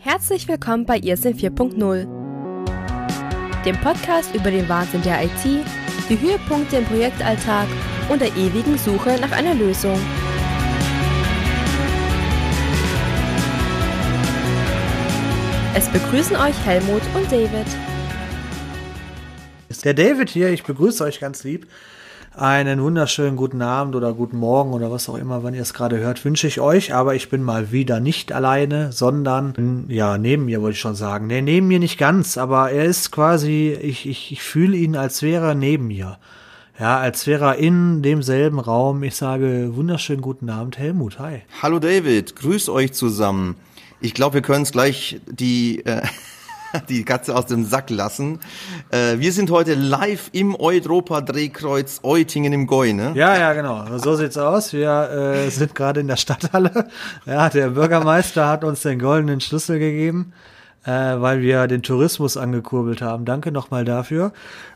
Herzlich willkommen bei Irrsinn 4.0, dem Podcast über den Wahnsinn der IT, die Höhepunkte im Projektalltag und der ewigen Suche nach einer Lösung. Es begrüßen euch Helmut und David. Der David hier, ich begrüße euch ganz lieb. Einen wunderschönen guten Abend oder guten Morgen oder was auch immer, wann ihr es gerade hört, wünsche ich euch. Aber ich bin mal wieder nicht alleine, sondern, ja, neben mir wollte ich schon sagen. Nee, neben mir nicht ganz, aber er ist quasi, ich, ich, ich fühle ihn, als wäre er neben mir. Ja, als wäre er in demselben Raum. Ich sage wunderschönen guten Abend, Helmut. Hi. Hallo David, grüß euch zusammen. Ich glaube, wir können es gleich die äh, die Katze aus dem Sack lassen. Äh, wir sind heute live im Europa-Drehkreuz Eutingen im Goi, ne? Ja, ja, genau. So sieht's aus. Wir äh, sind gerade in der Stadthalle. Ja, der Bürgermeister hat uns den goldenen Schlüssel gegeben, äh, weil wir den Tourismus angekurbelt haben. Danke nochmal dafür.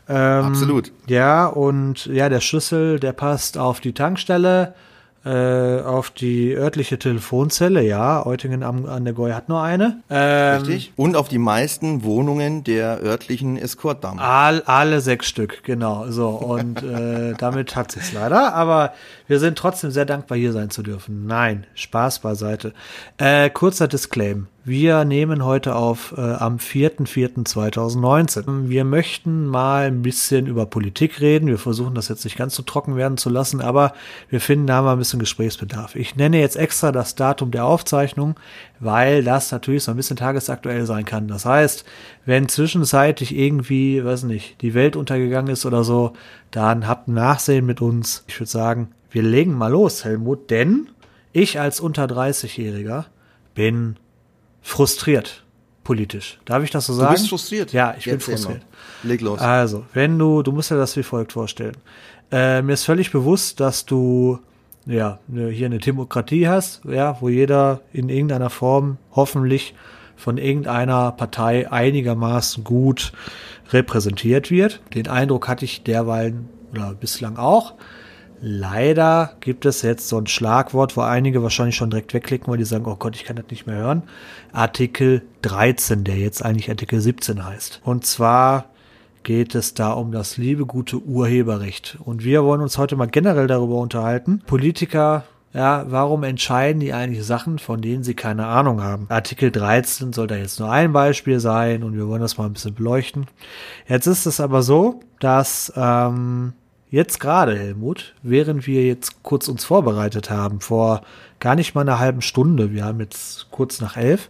Ähm, Absolut. Ja, und ja, der Schlüssel, der passt auf die Tankstelle äh, auf die örtliche Telefonzelle, ja, Eutingen am, an der Goi hat nur eine. Ähm, Richtig. Und auf die meisten Wohnungen der örtlichen Escortdamen. All, alle sechs Stück, genau. So, und äh, damit hat sich's leider, aber wir sind trotzdem sehr dankbar, hier sein zu dürfen. Nein, Spaß beiseite. Äh, kurzer Disclaim. Wir nehmen heute auf äh, am 4.4.2019. Wir möchten mal ein bisschen über Politik reden. Wir versuchen das jetzt nicht ganz so trocken werden zu lassen, aber wir finden da mal ein bisschen Gesprächsbedarf. Ich nenne jetzt extra das Datum der Aufzeichnung, weil das natürlich so ein bisschen tagesaktuell sein kann. Das heißt, wenn zwischenzeitlich irgendwie, weiß nicht, die Welt untergegangen ist oder so, dann habt Nachsehen mit uns. Ich würde sagen, wir legen mal los, Helmut, denn ich als unter 30-Jähriger bin frustriert politisch. Darf ich das so sagen? Du bist frustriert? Ja, ich Jetzt bin frustriert. Leg los. Also, wenn du, du musst dir das wie folgt vorstellen. Äh, mir ist völlig bewusst, dass du ja ne, hier eine Demokratie hast, ja, wo jeder in irgendeiner Form hoffentlich von irgendeiner Partei einigermaßen gut repräsentiert wird. Den Eindruck hatte ich derweil oder bislang auch. Leider gibt es jetzt so ein Schlagwort, wo einige wahrscheinlich schon direkt wegklicken, weil die sagen, oh Gott, ich kann das nicht mehr hören. Artikel 13, der jetzt eigentlich Artikel 17 heißt. Und zwar geht es da um das liebe gute Urheberrecht. Und wir wollen uns heute mal generell darüber unterhalten. Politiker, ja, warum entscheiden die eigentlich Sachen, von denen sie keine Ahnung haben? Artikel 13 soll da jetzt nur ein Beispiel sein und wir wollen das mal ein bisschen beleuchten. Jetzt ist es aber so, dass ähm, jetzt gerade, Helmut, während wir jetzt kurz uns vorbereitet haben, vor gar nicht mal einer halben Stunde, wir haben jetzt kurz nach elf,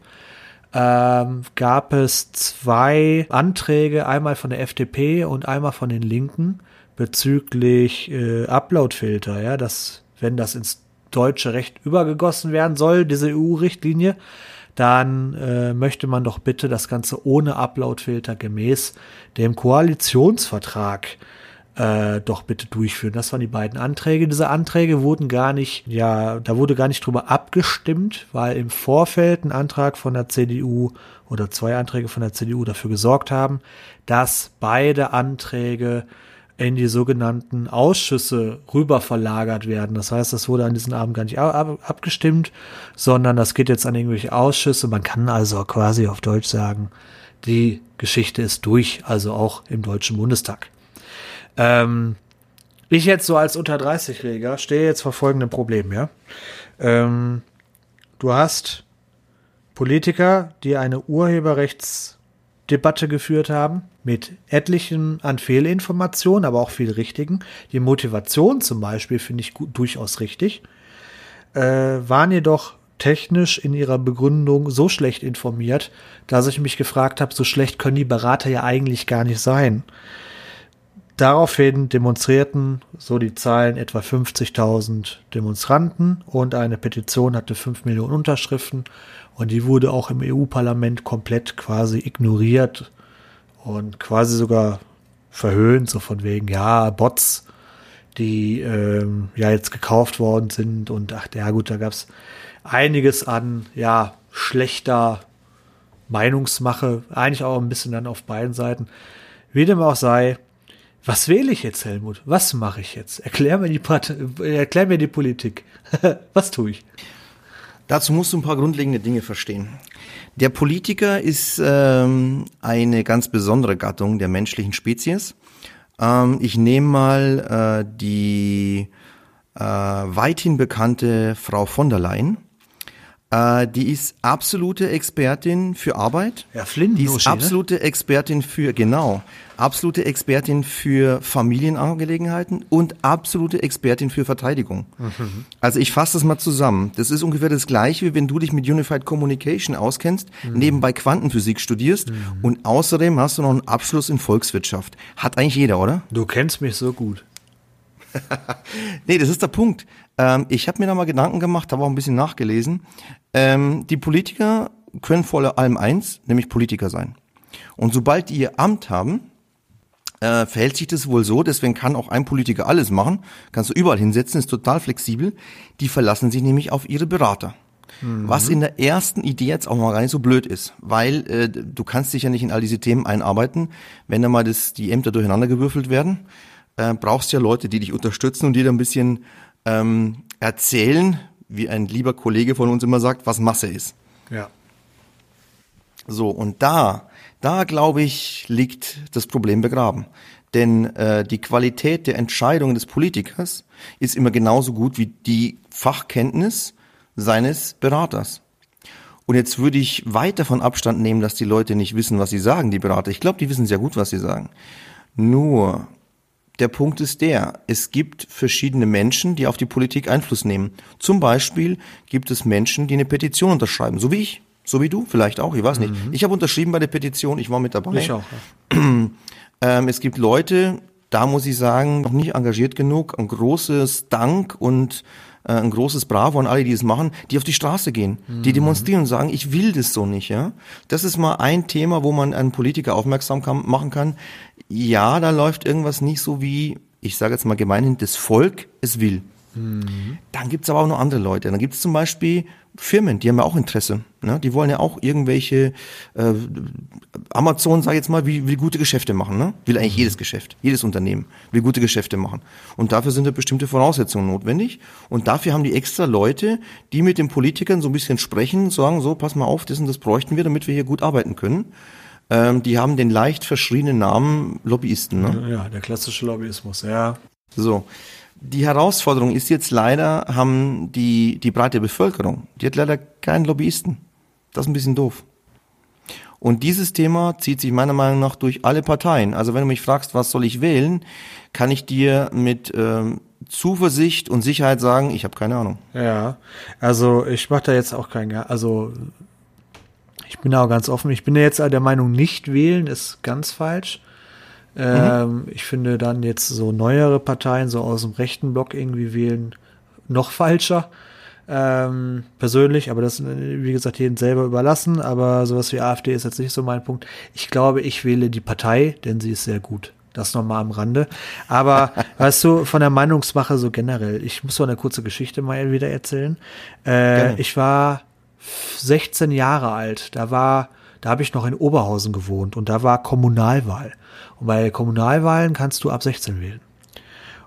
ähm, gab es zwei Anträge, einmal von der FDP und einmal von den Linken bezüglich äh, Uploadfilter, ja, dass wenn das ins deutsche Recht übergegossen werden soll, diese EU-Richtlinie, dann äh, möchte man doch bitte das Ganze ohne Uploadfilter gemäß dem Koalitionsvertrag äh, doch bitte durchführen. Das waren die beiden Anträge. Diese Anträge wurden gar nicht, ja, da wurde gar nicht drüber abgestimmt, weil im Vorfeld ein Antrag von der CDU oder zwei Anträge von der CDU dafür gesorgt haben, dass beide Anträge in die sogenannten Ausschüsse rüber verlagert werden. Das heißt, das wurde an diesem Abend gar nicht ab abgestimmt, sondern das geht jetzt an irgendwelche Ausschüsse. Man kann also quasi auf Deutsch sagen, die Geschichte ist durch, also auch im Deutschen Bundestag. Ähm, ich jetzt so als unter 30-Jähriger stehe jetzt vor folgendem Problem, ja. Ähm, du hast Politiker, die eine Urheberrechtsdebatte geführt haben, mit etlichen an Fehlinformationen, aber auch viel richtigen. Die Motivation zum Beispiel finde ich gut, durchaus richtig. Äh, waren jedoch technisch in ihrer Begründung so schlecht informiert, dass ich mich gefragt habe, so schlecht können die Berater ja eigentlich gar nicht sein. Daraufhin demonstrierten, so die Zahlen, etwa 50.000 Demonstranten und eine Petition hatte 5 Millionen Unterschriften und die wurde auch im EU-Parlament komplett quasi ignoriert und quasi sogar verhöhnt, so von wegen, ja, Bots, die ähm, ja jetzt gekauft worden sind und ach, ja gut, da gab es einiges an, ja, schlechter Meinungsmache, eigentlich auch ein bisschen dann auf beiden Seiten. Wie dem auch sei, was wähle ich jetzt, Helmut? Was mache ich jetzt? Erklär mir die, Part erklär mir die Politik. was tue ich? Dazu musst du ein paar grundlegende Dinge verstehen. Der Politiker ist ähm, eine ganz besondere Gattung der menschlichen Spezies. Ähm, ich nehme mal äh, die äh, weithin bekannte Frau von der Leyen. Äh, die ist absolute Expertin für Arbeit. Ja, Flynn, die ist ne? absolute Expertin für, genau, absolute Expertin für Familienangelegenheiten und absolute Expertin für Verteidigung. Mhm. Also ich fasse das mal zusammen. Das ist ungefähr das Gleiche, wie wenn du dich mit Unified Communication auskennst, mhm. nebenbei Quantenphysik studierst mhm. und außerdem hast du noch einen Abschluss in Volkswirtschaft. Hat eigentlich jeder, oder? Du kennst mich so gut. nee, das ist der Punkt. Ähm, ich habe mir da mal Gedanken gemacht, habe auch ein bisschen nachgelesen. Ähm, die Politiker können vor allem eins, nämlich Politiker sein. Und sobald die ihr Amt haben, äh, verhält sich das wohl so, deswegen kann auch ein Politiker alles machen, kannst du überall hinsetzen, ist total flexibel. Die verlassen sich nämlich auf ihre Berater. Mhm. Was in der ersten Idee jetzt auch mal gar nicht so blöd ist, weil äh, du kannst dich ja nicht in all diese Themen einarbeiten, wenn da mal das, die Ämter durcheinander gewürfelt werden äh, brauchst ja Leute, die dich unterstützen und dir ein bisschen ähm, erzählen, wie ein lieber Kollege von uns immer sagt, was Masse ist. Ja. So, und da, da glaube ich, liegt das Problem begraben. Denn äh, die Qualität der Entscheidungen des Politikers ist immer genauso gut wie die Fachkenntnis seines Beraters. Und jetzt würde ich weit davon Abstand nehmen, dass die Leute nicht wissen, was sie sagen, die Berater. Ich glaube, die wissen sehr gut, was sie sagen. Nur der Punkt ist der, es gibt verschiedene Menschen, die auf die Politik Einfluss nehmen. Zum Beispiel gibt es Menschen, die eine Petition unterschreiben, so wie ich, so wie du, vielleicht auch, ich weiß nicht. Mhm. Ich habe unterschrieben bei der Petition, ich war mit dabei. Ich auch. Ja. ähm, es gibt Leute, da muss ich sagen, noch nicht engagiert genug, ein großes Dank und äh, ein großes Bravo an alle, die es machen, die auf die Straße gehen, mhm. die demonstrieren und sagen, ich will das so nicht. Ja, Das ist mal ein Thema, wo man einen Politiker aufmerksam kann, machen kann. Ja, da läuft irgendwas nicht so wie, ich sage jetzt mal gemeinhin, das Volk es will. Mhm. Dann gibt's aber auch noch andere Leute. Dann gibt's zum Beispiel Firmen, die haben ja auch Interesse. Ne? Die wollen ja auch irgendwelche äh, Amazon, sag ich jetzt mal, will, will gute Geschäfte machen. Ne? Will eigentlich mhm. jedes Geschäft, jedes Unternehmen will gute Geschäfte machen. Und dafür sind ja bestimmte Voraussetzungen notwendig. Und dafür haben die extra Leute, die mit den Politikern so ein bisschen sprechen, sagen so, pass mal auf, das und das bräuchten wir, damit wir hier gut arbeiten können. Ähm, die haben den leicht verschriebenen Namen Lobbyisten. Ne? Ja, der klassische Lobbyismus, ja. So. Die Herausforderung ist jetzt leider, haben die, die breite Bevölkerung, die hat leider keinen Lobbyisten. Das ist ein bisschen doof. Und dieses Thema zieht sich meiner Meinung nach durch alle Parteien. Also wenn du mich fragst, was soll ich wählen, kann ich dir mit ähm, Zuversicht und Sicherheit sagen, ich habe keine Ahnung. Ja, also ich mache da jetzt auch keinen, also ich bin auch ganz offen. Ich bin ja jetzt der Meinung, nicht wählen ist ganz falsch. Ähm, mhm. Ich finde dann jetzt so neuere Parteien, so aus dem rechten Block irgendwie wählen, noch falscher. Ähm, persönlich, aber das, wie gesagt, jedem selber überlassen. Aber sowas wie AfD ist jetzt nicht so mein Punkt. Ich glaube, ich wähle die Partei, denn sie ist sehr gut. Das nochmal am Rande. Aber weißt du, von der Meinungsmache so generell, ich muss so eine kurze Geschichte mal wieder erzählen. Äh, ich war 16 Jahre alt. Da war, da habe ich noch in Oberhausen gewohnt und da war Kommunalwahl. Und bei Kommunalwahlen kannst du ab 16 wählen.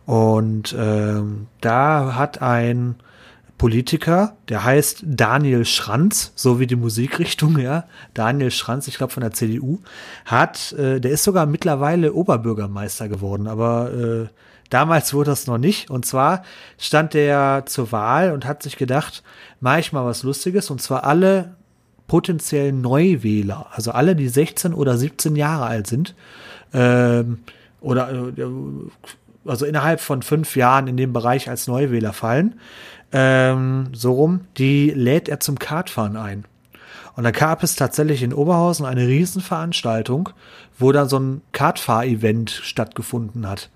Und ähm, da hat ein Politiker, der heißt Daniel Schranz, so wie die Musikrichtung, ja, Daniel Schranz, ich glaube von der CDU, hat, äh, der ist sogar mittlerweile Oberbürgermeister geworden, aber äh, damals wurde das noch nicht. Und zwar stand der zur Wahl und hat sich gedacht, mache ich mal was Lustiges, und zwar alle potenziellen Neuwähler, also alle, die 16 oder 17 Jahre alt sind, ähm, oder äh, also innerhalb von fünf Jahren in dem Bereich als Neuwähler fallen, ähm, so rum, die lädt er zum Kartfahren ein. Und da gab es tatsächlich in Oberhausen eine Riesenveranstaltung, wo dann so ein Kartfahr-Event stattgefunden hat.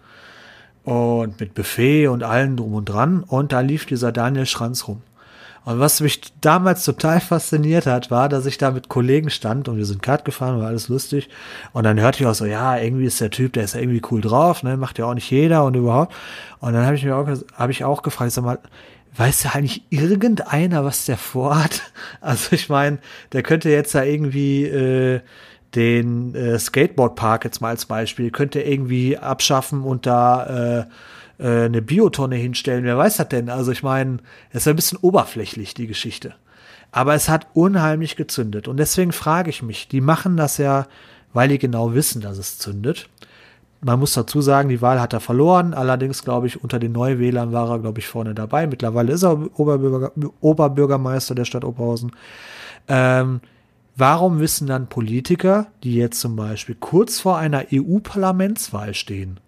Und mit Buffet und allem drum und dran. Und da lief dieser Daniel Schranz rum. Und was mich damals total fasziniert hat, war, dass ich da mit Kollegen stand und wir sind Kart gefahren, war alles lustig. Und dann hörte ich auch so, ja, irgendwie ist der Typ, der ist irgendwie cool drauf, ne, macht ja auch nicht jeder und überhaupt. Und dann habe ich mir auch, habe ich auch gefragt, sag mal, weiß ja eigentlich irgendeiner, was der vorhat? Also ich meine, der könnte jetzt ja irgendwie äh, den äh, Skateboardpark jetzt mal als Beispiel, könnte irgendwie abschaffen und da äh, äh, eine Biotonne hinstellen. Wer weiß das denn? Also ich meine, es ist ein bisschen oberflächlich, die Geschichte. Aber es hat unheimlich gezündet. Und deswegen frage ich mich, die machen das ja, weil die genau wissen, dass es zündet. Man muss dazu sagen, die Wahl hat er verloren. Allerdings, glaube ich, unter den Neuwählern war er, glaube ich, vorne dabei. Mittlerweile ist er Oberbürger, Oberbürgermeister der Stadt Oberhausen. Ähm, warum wissen dann Politiker, die jetzt zum Beispiel kurz vor einer EU-Parlamentswahl stehen,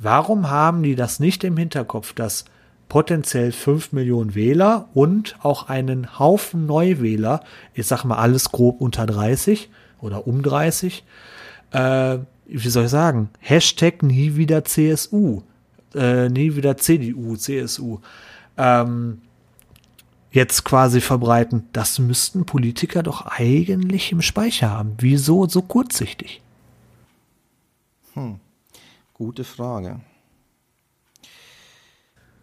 warum haben die das nicht im Hinterkopf, dass potenziell fünf Millionen Wähler und auch einen Haufen Neuwähler, ich sag mal alles grob unter 30 oder um 30, äh, wie soll ich sagen, Hashtag nie wieder CSU, äh, nie wieder CDU, CSU, ähm, jetzt quasi verbreiten. Das müssten Politiker doch eigentlich im Speicher haben. Wieso so kurzsichtig? Hm. Gute Frage.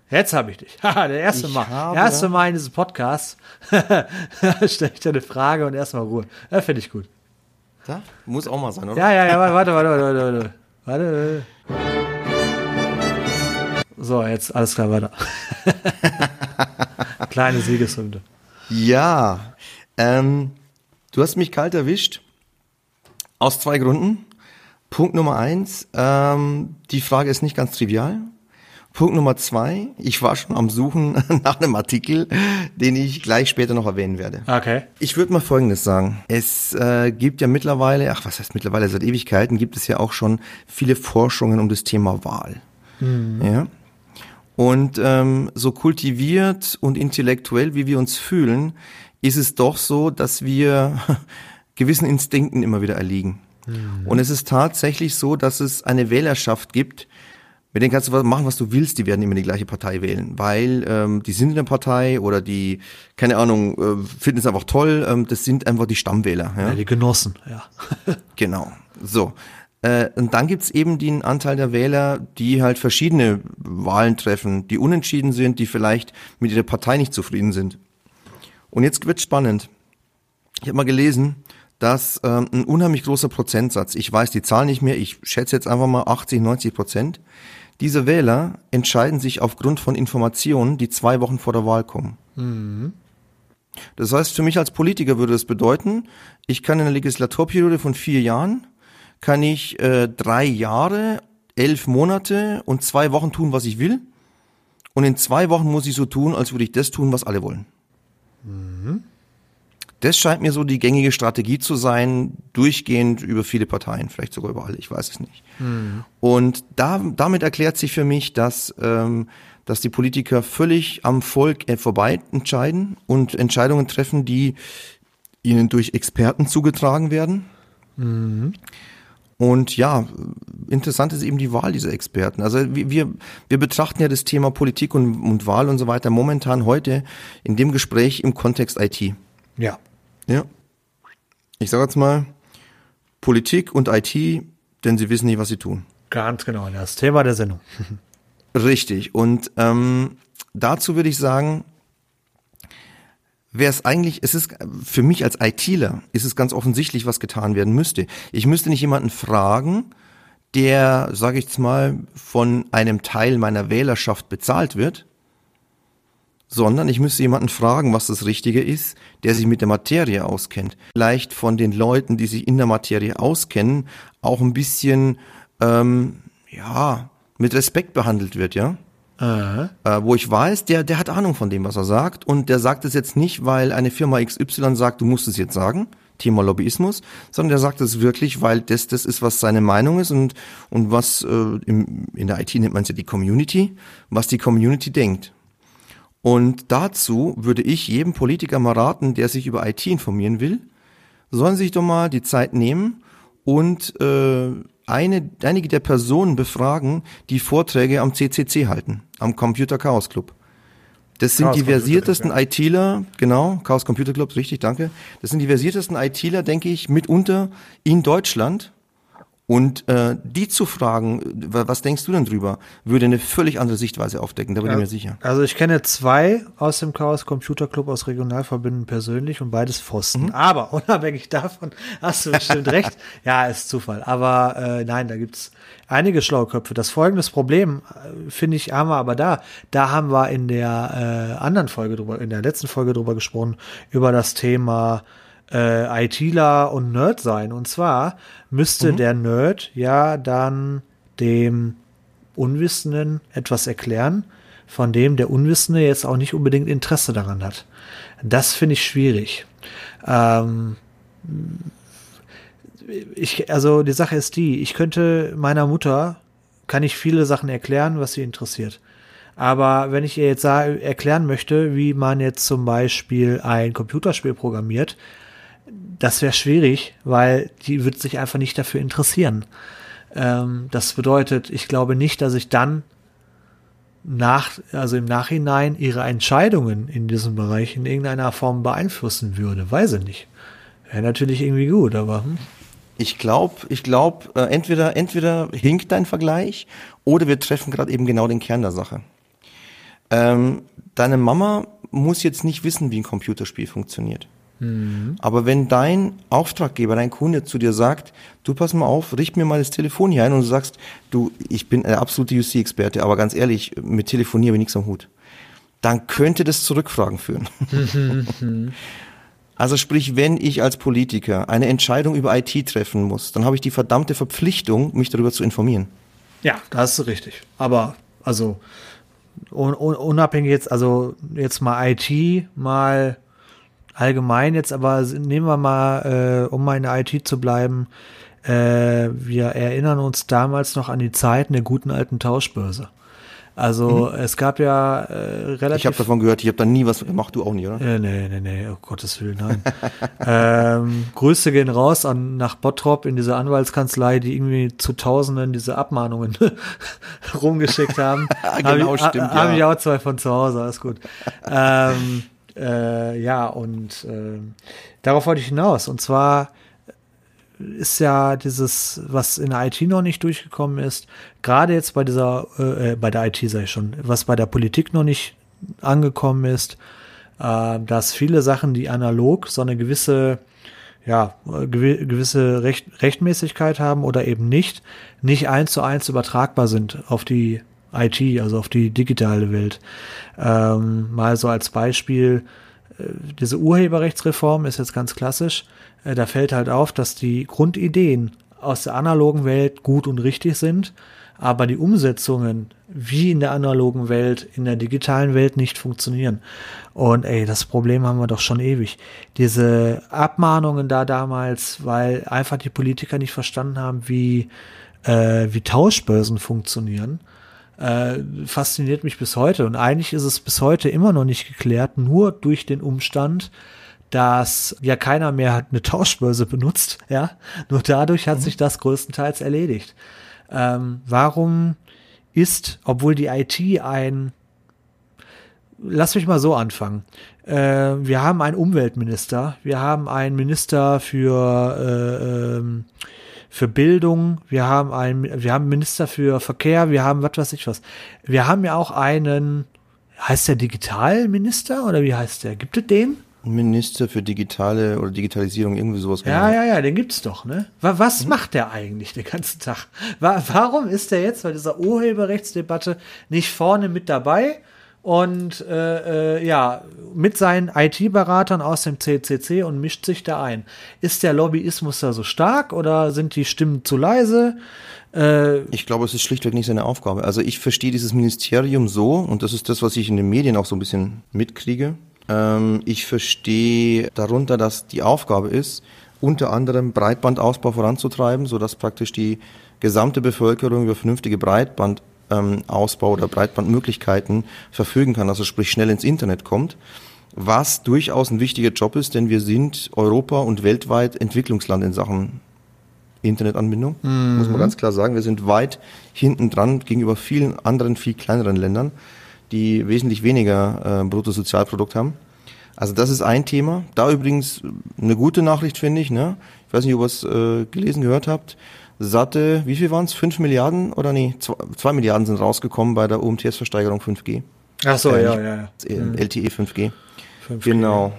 Jetzt habe ich dich. der erste ich Mal. Erste Mal in diesem Podcast stelle ich dir eine Frage und erstmal Ruhe. Ja, Finde ich gut. Da? Muss auch mal sein, oder? Ja, ja, ja, warte, warte, warte, warte, warte. So, jetzt alles klar, weiter. Kleine Siegeshymne. Ja, ähm, du hast mich kalt erwischt. Aus zwei Gründen. Punkt Nummer eins, ähm, die Frage ist nicht ganz trivial. Punkt Nummer zwei, ich war schon am Suchen nach einem Artikel, den ich gleich später noch erwähnen werde. Okay. Ich würde mal Folgendes sagen. Es äh, gibt ja mittlerweile, ach was heißt mittlerweile, seit Ewigkeiten gibt es ja auch schon viele Forschungen um das Thema Wahl. Mhm. Ja. Und ähm, so kultiviert und intellektuell, wie wir uns fühlen, ist es doch so, dass wir gewissen Instinkten immer wieder erliegen. Mhm. Und es ist tatsächlich so, dass es eine Wählerschaft gibt, mit denen kannst du machen, was du willst, die werden immer die gleiche Partei wählen, weil ähm, die sind in der Partei oder die, keine Ahnung, äh, finden es einfach toll, ähm, das sind einfach die Stammwähler. Ja, ja die Genossen, ja. genau, so. Äh, und dann gibt's eben den Anteil der Wähler, die halt verschiedene Wahlen treffen, die unentschieden sind, die vielleicht mit ihrer Partei nicht zufrieden sind. Und jetzt wird's spannend. Ich habe mal gelesen, dass ähm, ein unheimlich großer Prozentsatz, ich weiß die Zahl nicht mehr, ich schätze jetzt einfach mal 80, 90 Prozent, diese Wähler entscheiden sich aufgrund von Informationen, die zwei Wochen vor der Wahl kommen. Mhm. Das heißt, für mich als Politiker würde das bedeuten, ich kann in einer Legislaturperiode von vier Jahren, kann ich äh, drei Jahre, elf Monate und zwei Wochen tun, was ich will. Und in zwei Wochen muss ich so tun, als würde ich das tun, was alle wollen. Mhm. Das scheint mir so die gängige Strategie zu sein, durchgehend über viele Parteien, vielleicht sogar über alle, ich weiß es nicht. Mhm. Und da, damit erklärt sich für mich, dass, ähm, dass die Politiker völlig am Volk äh, vorbei entscheiden und Entscheidungen treffen, die ihnen durch Experten zugetragen werden. Mhm. Und ja, interessant ist eben die Wahl dieser Experten. Also wir, wir betrachten ja das Thema Politik und, und Wahl und so weiter momentan heute in dem Gespräch im Kontext IT. Ja. Ja. Ich sage jetzt mal, Politik und IT, denn sie wissen nicht, was sie tun. Ganz genau, das Thema der Sendung. Richtig. Und ähm, dazu würde ich sagen, wäre es eigentlich, es ist für mich als ITler, ist es ganz offensichtlich, was getan werden müsste. Ich müsste nicht jemanden fragen, der, sage ich jetzt mal, von einem Teil meiner Wählerschaft bezahlt wird, sondern ich müsste jemanden fragen, was das Richtige ist, der sich mit der Materie auskennt. Vielleicht von den Leuten, die sich in der Materie auskennen, auch ein bisschen, ähm, ja, mit Respekt behandelt wird, ja. Äh, wo ich weiß, der, der hat Ahnung von dem, was er sagt. Und der sagt es jetzt nicht, weil eine Firma XY sagt, du musst es jetzt sagen, Thema Lobbyismus, sondern der sagt es wirklich, weil das das ist, was seine Meinung ist und, und was äh, im, in der IT nennt man es ja die Community, was die Community denkt. Und dazu würde ich jedem Politiker mal raten, der sich über IT informieren will, sollen sich doch mal die Zeit nehmen und äh, eine, einige der Personen befragen, die Vorträge am CCC halten, am Computer Chaos Club. Das sind Chaos die versiertesten ja. ITler, genau, Chaos Computer Club, richtig, danke. Das sind die versiertesten ITler, denke ich, mitunter in Deutschland. Und äh, die zu fragen, was denkst du denn drüber, würde eine völlig andere Sichtweise aufdecken, da bin ja, ich mir sicher. Also ich kenne zwei aus dem Chaos Computer Club aus Regionalverbünden persönlich und beides Pfosten. Mhm. Aber unabhängig davon hast du bestimmt recht. Ja, ist Zufall. Aber äh, nein, da gibt's einige schlaue Köpfe. Das folgendes Problem, äh, finde ich, haben wir aber da. Da haben wir in der äh, anderen Folge drüber, in der letzten Folge drüber gesprochen, über das Thema äh, ITler und Nerd sein. Und zwar müsste mhm. der Nerd ja dann dem Unwissenden etwas erklären, von dem der Unwissende jetzt auch nicht unbedingt Interesse daran hat. Das finde ich schwierig. Ähm, ich, also die Sache ist die, ich könnte meiner Mutter, kann ich viele Sachen erklären, was sie interessiert. Aber wenn ich ihr jetzt erklären möchte, wie man jetzt zum Beispiel ein Computerspiel programmiert, das wäre schwierig, weil die wird sich einfach nicht dafür interessieren. Ähm, das bedeutet, ich glaube nicht, dass ich dann nach, also im Nachhinein ihre Entscheidungen in diesem Bereich in irgendeiner Form beeinflussen würde. Weiß ich nicht. Wäre natürlich irgendwie gut, aber. Hm. Ich glaube, ich glaube, äh, entweder, entweder hinkt dein Vergleich oder wir treffen gerade eben genau den Kern der Sache. Ähm, deine Mama muss jetzt nicht wissen, wie ein Computerspiel funktioniert. Mhm. Aber wenn dein Auftraggeber, dein Kunde zu dir sagt, du pass mal auf, richt mir mal das Telefon hier ein und du sagst, du, ich bin der absolute UC-Experte, aber ganz ehrlich, mit Telefonieren habe ich nichts am Hut. Dann könnte das zu Rückfragen führen. also sprich, wenn ich als Politiker eine Entscheidung über IT treffen muss, dann habe ich die verdammte Verpflichtung, mich darüber zu informieren. Ja, das ist richtig. Aber also unabhängig jetzt, also jetzt mal IT, mal allgemein jetzt, aber nehmen wir mal, äh, um mal in der IT zu bleiben, äh, wir erinnern uns damals noch an die Zeiten der guten alten Tauschbörse. Also mhm. es gab ja äh, relativ. Ich habe davon gehört, ich habe da nie was gemacht, du auch nie, oder? Äh, nee, nee, nee, oh Gottes Willen, nein. ähm, Grüße gehen raus an nach Bottrop in diese Anwaltskanzlei, die irgendwie zu Tausenden diese Abmahnungen rumgeschickt haben. genau, hab stimmt. Habe ja. ich auch zwei von zu Hause, alles gut. ähm, äh, ja, und äh, darauf wollte ich hinaus. Und zwar ist ja dieses, was in der IT noch nicht durchgekommen ist, gerade jetzt bei dieser, äh, bei der IT ich schon, was bei der Politik noch nicht angekommen ist, äh, dass viele Sachen, die analog so eine gewisse, ja, gewisse Recht, Rechtmäßigkeit haben oder eben nicht, nicht eins zu eins übertragbar sind auf die IT, also auf die digitale Welt. Ähm, mal so als Beispiel, äh, diese Urheberrechtsreform ist jetzt ganz klassisch. Äh, da fällt halt auf, dass die Grundideen aus der analogen Welt gut und richtig sind, aber die Umsetzungen wie in der analogen Welt, in der digitalen Welt nicht funktionieren. Und ey, das Problem haben wir doch schon ewig. Diese Abmahnungen da damals, weil einfach die Politiker nicht verstanden haben, wie, äh, wie Tauschbörsen funktionieren äh, fasziniert mich bis heute. Und eigentlich ist es bis heute immer noch nicht geklärt, nur durch den Umstand, dass ja keiner mehr eine Tauschbörse benutzt, ja. Nur dadurch hat mhm. sich das größtenteils erledigt. Ähm, warum ist, obwohl die IT ein, lass mich mal so anfangen. Äh, wir haben einen Umweltminister, wir haben einen Minister für äh, ähm, für Bildung, wir haben einen, wir haben einen Minister für Verkehr, wir haben was weiß ich was. Wir haben ja auch einen, heißt der Digitalminister oder wie heißt der? Gibt es den? Minister für digitale oder Digitalisierung, irgendwie sowas. Ja, ja, ja, den gibt's doch, ne? Was mhm. macht der eigentlich den ganzen Tag? Warum ist der jetzt bei dieser Urheberrechtsdebatte nicht vorne mit dabei? Und äh, äh, ja, mit seinen IT-Beratern aus dem CCC und mischt sich da ein. Ist der Lobbyismus da so stark oder sind die Stimmen zu leise? Äh, ich glaube, es ist schlichtweg nicht seine Aufgabe. Also ich verstehe dieses Ministerium so, und das ist das, was ich in den Medien auch so ein bisschen mitkriege. Ähm, ich verstehe darunter, dass die Aufgabe ist, unter anderem Breitbandausbau voranzutreiben, sodass praktisch die gesamte Bevölkerung über vernünftige Breitband ähm, Ausbau oder Breitbandmöglichkeiten verfügen kann, also sprich schnell ins Internet kommt, was durchaus ein wichtiger Job ist, denn wir sind Europa und weltweit Entwicklungsland in Sachen Internetanbindung, mhm. muss man ganz klar sagen. Wir sind weit hinten dran gegenüber vielen anderen, viel kleineren Ländern, die wesentlich weniger äh, Bruttosozialprodukt haben. Also das ist ein Thema. Da übrigens eine gute Nachricht finde ich. Ne? Ich weiß nicht, ob ihr was äh, gelesen, gehört habt satte, wie viel waren es? 5 Milliarden oder nee, 2 Milliarden sind rausgekommen bei der UMTS-Versteigerung 5G. Ach so, äh, ja, ja, ja. LTE 5G. 5G. Genau.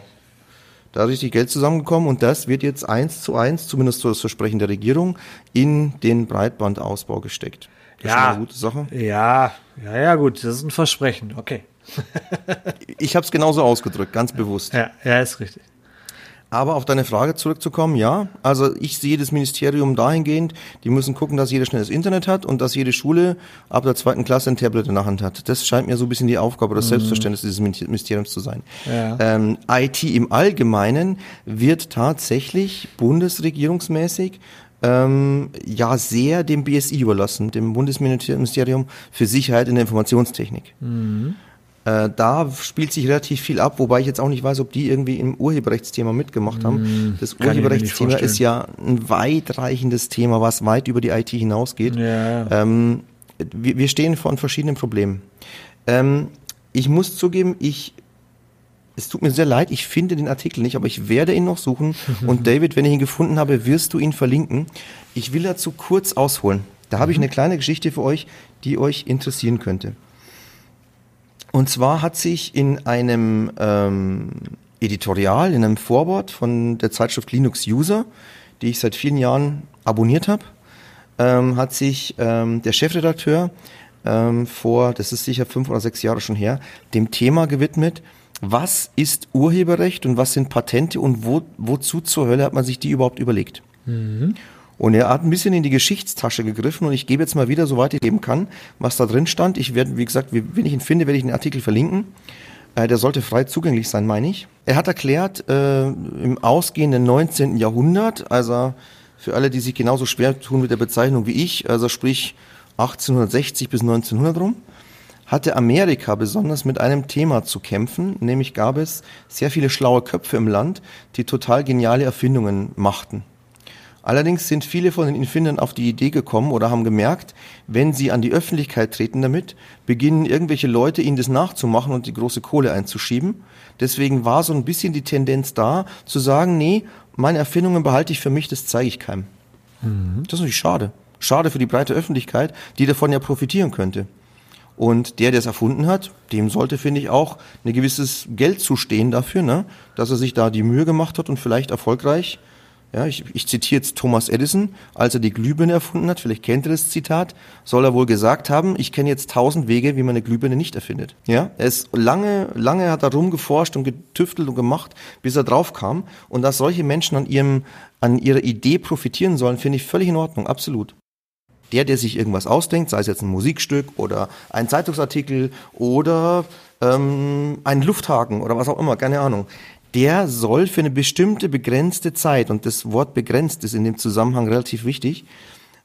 Da ist richtig Geld zusammengekommen und das wird jetzt eins zu eins, zumindest so das Versprechen der Regierung, in den Breitbandausbau gesteckt. Das ja, ist eine gute Sache. Ja, ja, ja, gut, das ist ein Versprechen, okay. ich habe es genauso ausgedrückt, ganz bewusst. Ja, ja, ist richtig. Aber auf deine Frage zurückzukommen, ja. Also ich sehe das Ministerium dahingehend, die müssen gucken, dass jeder schnelles Internet hat und dass jede Schule ab der zweiten Klasse ein Tablet in der Hand hat. Das scheint mir so ein bisschen die Aufgabe oder das mhm. Selbstverständnis dieses Ministeriums zu sein. Ja. Ähm, IT im Allgemeinen wird tatsächlich bundesregierungsmäßig ähm, ja sehr dem BSI überlassen, dem Bundesministerium für Sicherheit in der Informationstechnik. Mhm. Äh, da spielt sich relativ viel ab, wobei ich jetzt auch nicht weiß, ob die irgendwie im Urheberrechtsthema mitgemacht haben. Hm, das Urheberrechtsthema ist ja ein weitreichendes Thema, was weit über die IT hinausgeht. Ja. Ähm, wir, wir, stehen vor verschiedenen Problemen. Ähm, ich muss zugeben, ich es tut mir sehr leid, ich finde den Artikel nicht, aber ich werde ihn noch suchen. Und David, wenn ich ihn gefunden habe, wirst du ihn verlinken. Ich will dazu kurz ausholen. Da habe ich mhm. eine kleine Geschichte für euch, die euch interessieren könnte. Und zwar hat sich in einem ähm, Editorial, in einem Vorwort von der Zeitschrift Linux User, die ich seit vielen Jahren abonniert habe, ähm, hat sich ähm, der Chefredakteur ähm, vor, das ist sicher fünf oder sechs Jahre schon her, dem Thema gewidmet, was ist Urheberrecht und was sind Patente und wo, wozu zur Hölle hat man sich die überhaupt überlegt? Mhm. Und er hat ein bisschen in die Geschichtstasche gegriffen und ich gebe jetzt mal wieder, soweit ich geben kann, was da drin stand. Ich werde, wie gesagt, wenn ich ihn finde, werde ich den Artikel verlinken. Äh, der sollte frei zugänglich sein, meine ich. Er hat erklärt, äh, im ausgehenden 19. Jahrhundert, also für alle, die sich genauso schwer tun mit der Bezeichnung wie ich, also sprich 1860 bis 1900 rum, hatte Amerika besonders mit einem Thema zu kämpfen, nämlich gab es sehr viele schlaue Köpfe im Land, die total geniale Erfindungen machten. Allerdings sind viele von den Infindern auf die Idee gekommen oder haben gemerkt, wenn sie an die Öffentlichkeit treten damit, beginnen irgendwelche Leute ihnen das nachzumachen und die große Kohle einzuschieben. Deswegen war so ein bisschen die Tendenz da, zu sagen, nee, meine Erfindungen behalte ich für mich, das zeige ich keinem. Mhm. Das ist natürlich schade. Schade für die breite Öffentlichkeit, die davon ja profitieren könnte. Und der, der es erfunden hat, dem sollte, finde ich, auch ein gewisses Geld zustehen dafür, ne? dass er sich da die Mühe gemacht hat und vielleicht erfolgreich ja, ich, ich zitiere jetzt Thomas Edison, als er die Glühbirne erfunden hat, vielleicht kennt ihr das Zitat, soll er wohl gesagt haben, ich kenne jetzt tausend Wege, wie man eine Glühbirne nicht erfindet. Ja, er ist lange, lange hat er rumgeforscht und getüftelt und gemacht, bis er drauf kam. Und dass solche Menschen an ihrem, an ihrer Idee profitieren sollen, finde ich völlig in Ordnung, absolut. Der, der sich irgendwas ausdenkt, sei es jetzt ein Musikstück oder ein Zeitungsartikel oder ähm, ein Lufthaken oder was auch immer, keine Ahnung, der soll für eine bestimmte begrenzte Zeit, und das Wort begrenzt ist in dem Zusammenhang relativ wichtig,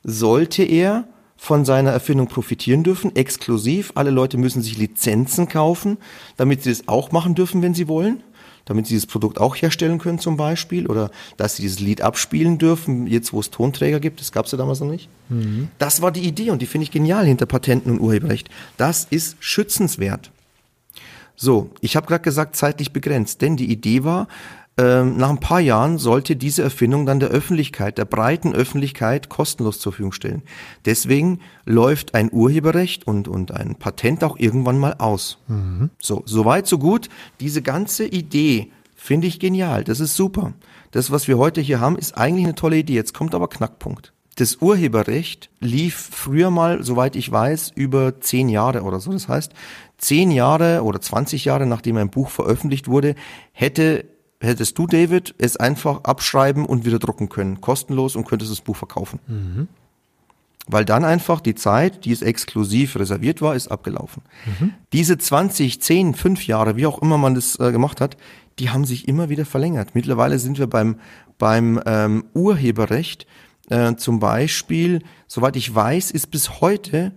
sollte er von seiner Erfindung profitieren dürfen, exklusiv. Alle Leute müssen sich Lizenzen kaufen, damit sie das auch machen dürfen, wenn sie wollen, damit sie dieses Produkt auch herstellen können zum Beispiel oder dass sie dieses Lied abspielen dürfen, jetzt wo es Tonträger gibt, das gab es ja damals noch nicht. Mhm. Das war die Idee und die finde ich genial hinter Patenten und Urheberrecht. Das ist schützenswert. So, ich habe gerade gesagt, zeitlich begrenzt, denn die Idee war, ähm, nach ein paar Jahren sollte diese Erfindung dann der Öffentlichkeit, der breiten Öffentlichkeit kostenlos zur Verfügung stellen. Deswegen läuft ein Urheberrecht und, und ein Patent auch irgendwann mal aus. Mhm. So, soweit, so gut. Diese ganze Idee finde ich genial. Das ist super. Das, was wir heute hier haben, ist eigentlich eine tolle Idee. Jetzt kommt aber Knackpunkt. Das Urheberrecht lief früher mal, soweit ich weiß, über zehn Jahre oder so. Das heißt, zehn Jahre oder 20 Jahre nachdem ein Buch veröffentlicht wurde, hätte hättest du, David, es einfach abschreiben und wieder drucken können, kostenlos und könntest das Buch verkaufen. Mhm. Weil dann einfach die Zeit, die es exklusiv reserviert war, ist abgelaufen. Mhm. Diese 20, 10, 5 Jahre, wie auch immer man das äh, gemacht hat, die haben sich immer wieder verlängert. Mittlerweile sind wir beim, beim ähm, Urheberrecht äh, zum Beispiel, soweit ich weiß, ist bis heute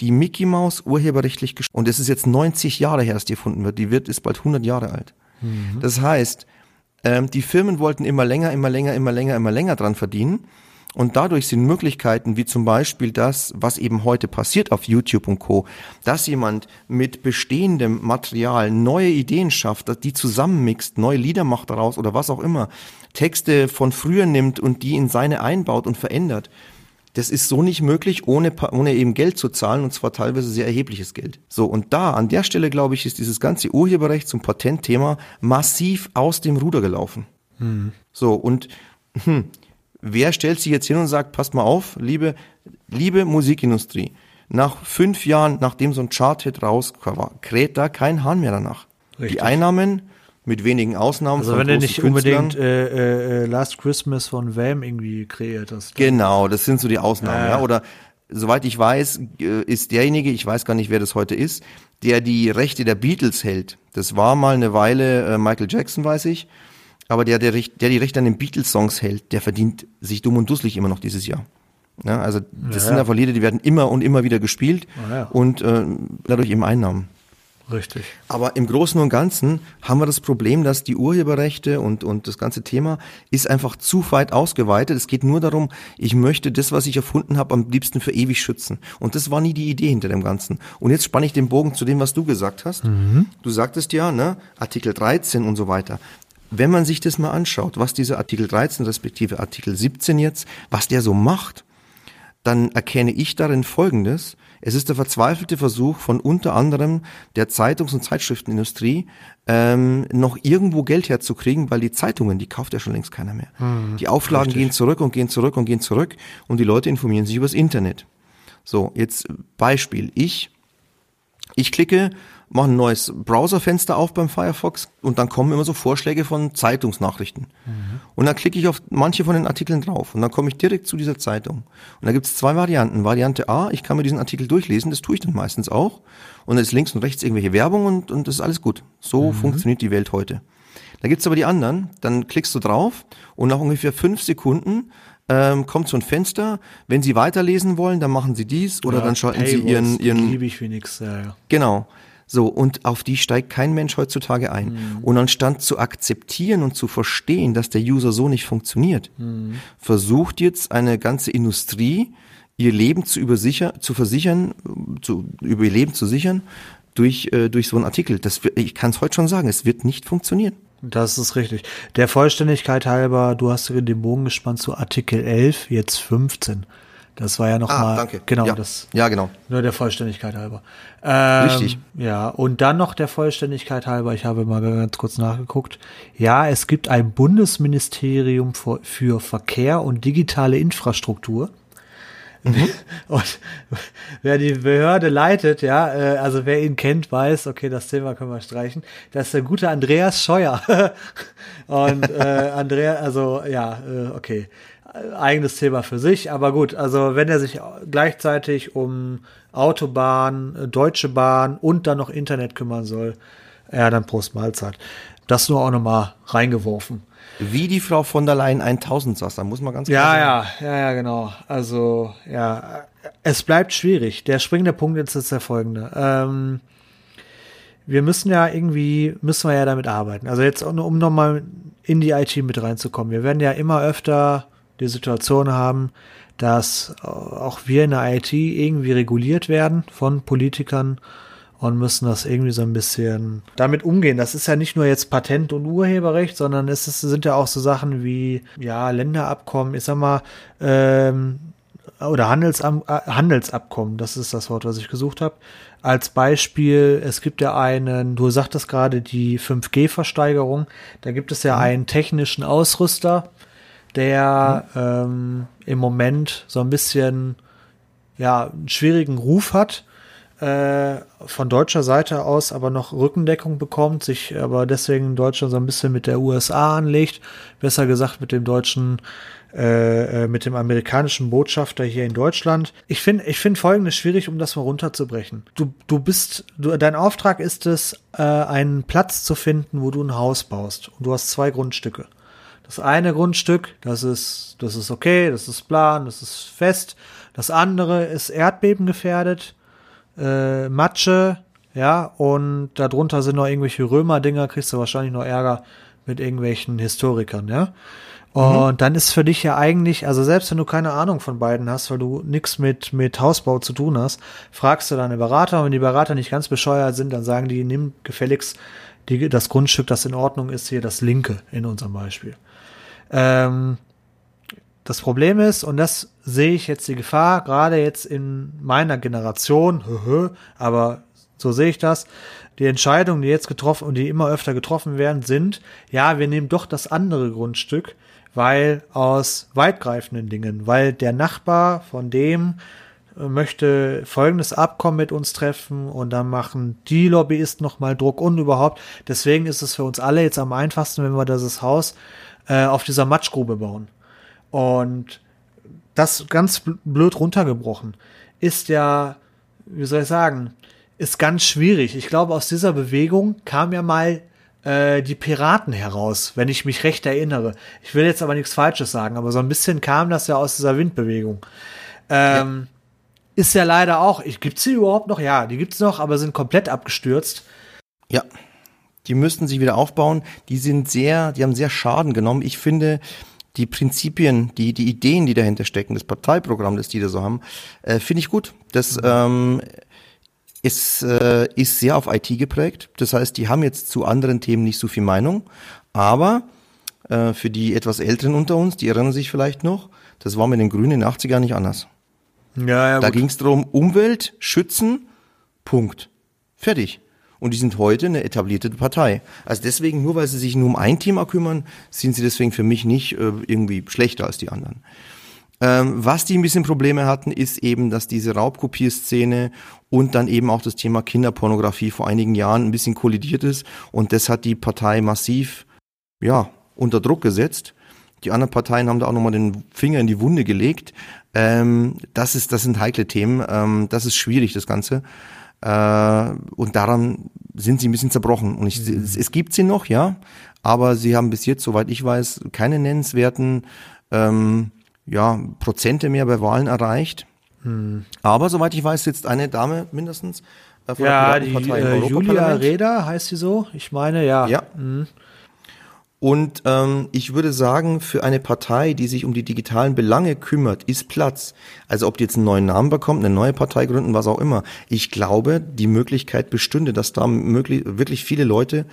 die Mickey Mouse urheberrechtlich geschützt. Und es ist jetzt 90 Jahre her, dass die erfunden wird. Die wird ist bald 100 Jahre alt. Mhm. Das heißt, ähm, die Firmen wollten immer länger, immer länger, immer länger, immer länger dran verdienen. Und dadurch sind Möglichkeiten wie zum Beispiel das, was eben heute passiert auf YouTube und Co., dass jemand mit bestehendem Material neue Ideen schafft, die zusammenmixt, neue Lieder macht daraus oder was auch immer, Texte von früher nimmt und die in seine einbaut und verändert Das ist so nicht möglich, ohne, ohne eben Geld zu zahlen und zwar teilweise sehr erhebliches Geld. So, und da, an der Stelle, glaube ich, ist dieses ganze Urheberrechts- und Patentthema massiv aus dem Ruder gelaufen. Hm. So, und hm, wer stellt sich jetzt hin und sagt, passt mal auf, liebe, liebe Musikindustrie, nach fünf Jahren, nachdem so ein Chart-Hit raus war, kräht da kein Hahn mehr danach. Richtig. Die Einnahmen mit wenigen Ausnahmen. Also wenn du nicht Künstlern. unbedingt äh, äh, Last Christmas von Wham irgendwie kreiert hast. Genau, das sind so die Ausnahmen, äh. ja. Oder soweit ich weiß, äh, ist derjenige, ich weiß gar nicht, wer das heute ist, der die Rechte der Beatles hält. Das war mal eine Weile äh, Michael Jackson, weiß ich. Aber der, der, der die Rechte an den Beatles-Songs hält, der verdient sich dumm und dusselig immer noch dieses Jahr. Ja, also das ja, sind einfach Lieder, die werden immer und immer wieder gespielt ja. und äh, dadurch eben Einnahmen. Richtig. Aber im Großen und Ganzen haben wir das Problem, dass die Urheberrechte und, und das ganze Thema ist einfach zu weit ausgeweitet. Es geht nur darum, ich möchte das, was ich erfunden habe, am liebsten für ewig schützen. Und das war nie die Idee hinter dem Ganzen. Und jetzt spanne ich den Bogen zu dem, was du gesagt hast. Mhm. Du sagtest ja, ne, Artikel 13 und so weiter. Wenn man sich das mal anschaut, was dieser Artikel 13 respektive Artikel 17 jetzt, was der so macht, dann erkenne ich darin Folgendes. Es ist der verzweifelte Versuch von unter anderem der Zeitungs- und Zeitschriftenindustrie, ähm, noch irgendwo Geld herzukriegen, weil die Zeitungen, die kauft ja schon längst keiner mehr. Hm, die Auflagen richtig. gehen zurück und gehen zurück und gehen zurück und die Leute informieren sich übers Internet. So, jetzt Beispiel. Ich, ich klicke mache ein neues Browserfenster auf beim Firefox und dann kommen immer so Vorschläge von Zeitungsnachrichten. Mhm. Und dann klicke ich auf manche von den Artikeln drauf und dann komme ich direkt zu dieser Zeitung. Und da gibt es zwei Varianten. Variante A, ich kann mir diesen Artikel durchlesen, das tue ich dann meistens auch. Und dann ist links und rechts irgendwelche Werbung und, und das ist alles gut. So mhm. funktioniert die Welt heute. Da gibt's aber die anderen, dann klickst du drauf und nach ungefähr fünf Sekunden ähm, kommt so ein Fenster. Wenn Sie weiterlesen wollen, dann machen Sie dies oder ja, dann schalten Paywalls, Sie Ihren... ihren liebe ich wenigstens, ja, ja. Genau. So, und auf die steigt kein Mensch heutzutage ein. Mhm. Und anstatt zu akzeptieren und zu verstehen, dass der User so nicht funktioniert, mhm. versucht jetzt eine ganze Industrie, ihr Leben zu übersichern, zu versichern, zu, über ihr Leben zu sichern, durch, äh, durch so einen Artikel. Das, ich kann es heute schon sagen, es wird nicht funktionieren. Das ist richtig. Der Vollständigkeit halber, du hast den Bogen gespannt zu Artikel 11, jetzt 15. Das war ja noch ah, danke. genau ja. das. Ja, genau. Nur der Vollständigkeit halber. Ähm, Richtig. Ja, und dann noch der Vollständigkeit halber, ich habe mal ganz kurz nachgeguckt. Ja, es gibt ein Bundesministerium für, für Verkehr und digitale Infrastruktur. Mhm. Und wer die Behörde leitet, ja, äh, also wer ihn kennt, weiß, okay, das Thema können wir streichen. Das ist der gute Andreas Scheuer. und äh, Andrea, also ja, äh, okay eigenes Thema für sich, aber gut, also wenn er sich gleichzeitig um Autobahn, Deutsche Bahn und dann noch Internet kümmern soll, ja, dann Prost Mahlzeit. Das nur auch nochmal reingeworfen. Wie die Frau von der Leyen 1000 saß, da muss man ganz klar ja, sagen. Ja, ja, ja, genau. Also, ja, es bleibt schwierig. Der springende Punkt jetzt ist der folgende. Ähm, wir müssen ja irgendwie, müssen wir ja damit arbeiten. Also jetzt, um nochmal in die IT mit reinzukommen. Wir werden ja immer öfter die Situation haben, dass auch wir in der IT irgendwie reguliert werden von Politikern und müssen das irgendwie so ein bisschen damit umgehen. Das ist ja nicht nur jetzt Patent- und Urheberrecht, sondern es ist, sind ja auch so Sachen wie ja Länderabkommen, ich sag mal, ähm, oder Handelsam äh, Handelsabkommen, das ist das Wort, was ich gesucht habe. Als Beispiel, es gibt ja einen, du sagtest gerade die 5G-Versteigerung, da gibt es ja mhm. einen technischen Ausrüster, der mhm. ähm, im Moment so ein bisschen ja, einen schwierigen Ruf hat, äh, von deutscher Seite aus aber noch Rückendeckung bekommt, sich aber deswegen in Deutschland so ein bisschen mit der USA anlegt, besser gesagt mit dem deutschen äh, äh, mit dem amerikanischen Botschafter hier in Deutschland. Ich finde ich finde folgendes schwierig, um das mal runterzubrechen. Du, du bist, du, dein Auftrag ist es, äh, einen Platz zu finden, wo du ein Haus baust. Und du hast zwei Grundstücke. Das eine Grundstück, das ist, das ist okay, das ist plan, das ist fest. Das andere ist erdbebengefährdet, äh, Matsche, ja, und darunter sind noch irgendwelche Römer-Dinger, kriegst du wahrscheinlich noch Ärger mit irgendwelchen Historikern, ja. Und mhm. dann ist für dich ja eigentlich, also selbst wenn du keine Ahnung von beiden hast, weil du nichts mit, mit Hausbau zu tun hast, fragst du deine Berater und wenn die Berater nicht ganz bescheuert sind, dann sagen die, nimm gefälligst die, das Grundstück, das in Ordnung ist, hier das linke in unserem Beispiel. Ähm, das Problem ist, und das sehe ich jetzt die Gefahr, gerade jetzt in meiner Generation, aber so sehe ich das, die Entscheidungen, die jetzt getroffen und die immer öfter getroffen werden, sind, ja, wir nehmen doch das andere Grundstück, weil aus weitgreifenden Dingen, weil der Nachbar von dem äh, möchte folgendes Abkommen mit uns treffen und dann machen die Lobbyisten nochmal Druck und überhaupt. Deswegen ist es für uns alle jetzt am einfachsten, wenn wir dieses Haus äh, auf dieser Matschgrube bauen. Und das ganz blöd runtergebrochen ist ja, wie soll ich sagen, ist ganz schwierig. Ich glaube, aus dieser Bewegung kam ja mal äh, die Piraten heraus, wenn ich mich recht erinnere. Ich will jetzt aber nichts Falsches sagen, aber so ein bisschen kam das ja aus dieser Windbewegung. Ähm, ja. Ist ja leider auch, gibt es sie überhaupt noch? Ja, die gibt es noch, aber sind komplett abgestürzt. Ja, die müssten sich wieder aufbauen. Die sind sehr, die haben sehr Schaden genommen. Ich finde, die Prinzipien, die, die Ideen, die dahinter stecken, das Parteiprogramm, das die da so haben, äh, finde ich gut. Das mhm. ähm, ist, äh, ist sehr auf IT geprägt. Das heißt, die haben jetzt zu anderen Themen nicht so viel Meinung. Aber äh, für die etwas Älteren unter uns, die erinnern sich vielleicht noch, das war mit den Grünen in den 80er nicht anders. Ja, ja, da ging es darum, Umwelt schützen, Punkt. Fertig. Und die sind heute eine etablierte Partei. Also deswegen, nur weil sie sich nur um ein Thema kümmern, sind sie deswegen für mich nicht äh, irgendwie schlechter als die anderen. Ähm, was die ein bisschen Probleme hatten, ist eben, dass diese Raubkopierszene und dann eben auch das Thema Kinderpornografie vor einigen Jahren ein bisschen kollidiert ist. Und das hat die Partei massiv, ja, unter Druck gesetzt. Die anderen Parteien haben da auch nochmal den Finger in die Wunde gelegt. Ähm, das ist, das sind heikle Themen. Ähm, das ist schwierig, das Ganze. Äh, und daran sind sie ein bisschen zerbrochen. Und ich, mhm. es, es, gibt sie noch, ja, aber sie haben bis jetzt, soweit ich weiß, keine nennenswerten ähm, ja, Prozente mehr bei Wahlen erreicht. Mhm. Aber soweit ich weiß, sitzt eine Dame mindestens äh, von ja, der Partei die, äh, Julia Reda heißt sie so. Ich meine, ja. Ja. Mhm. Und ähm, ich würde sagen, für eine Partei, die sich um die digitalen Belange kümmert, ist Platz. Also ob die jetzt einen neuen Namen bekommt, eine neue Partei gründen, was auch immer. Ich glaube, die Möglichkeit bestünde, dass da möglich, wirklich viele Leute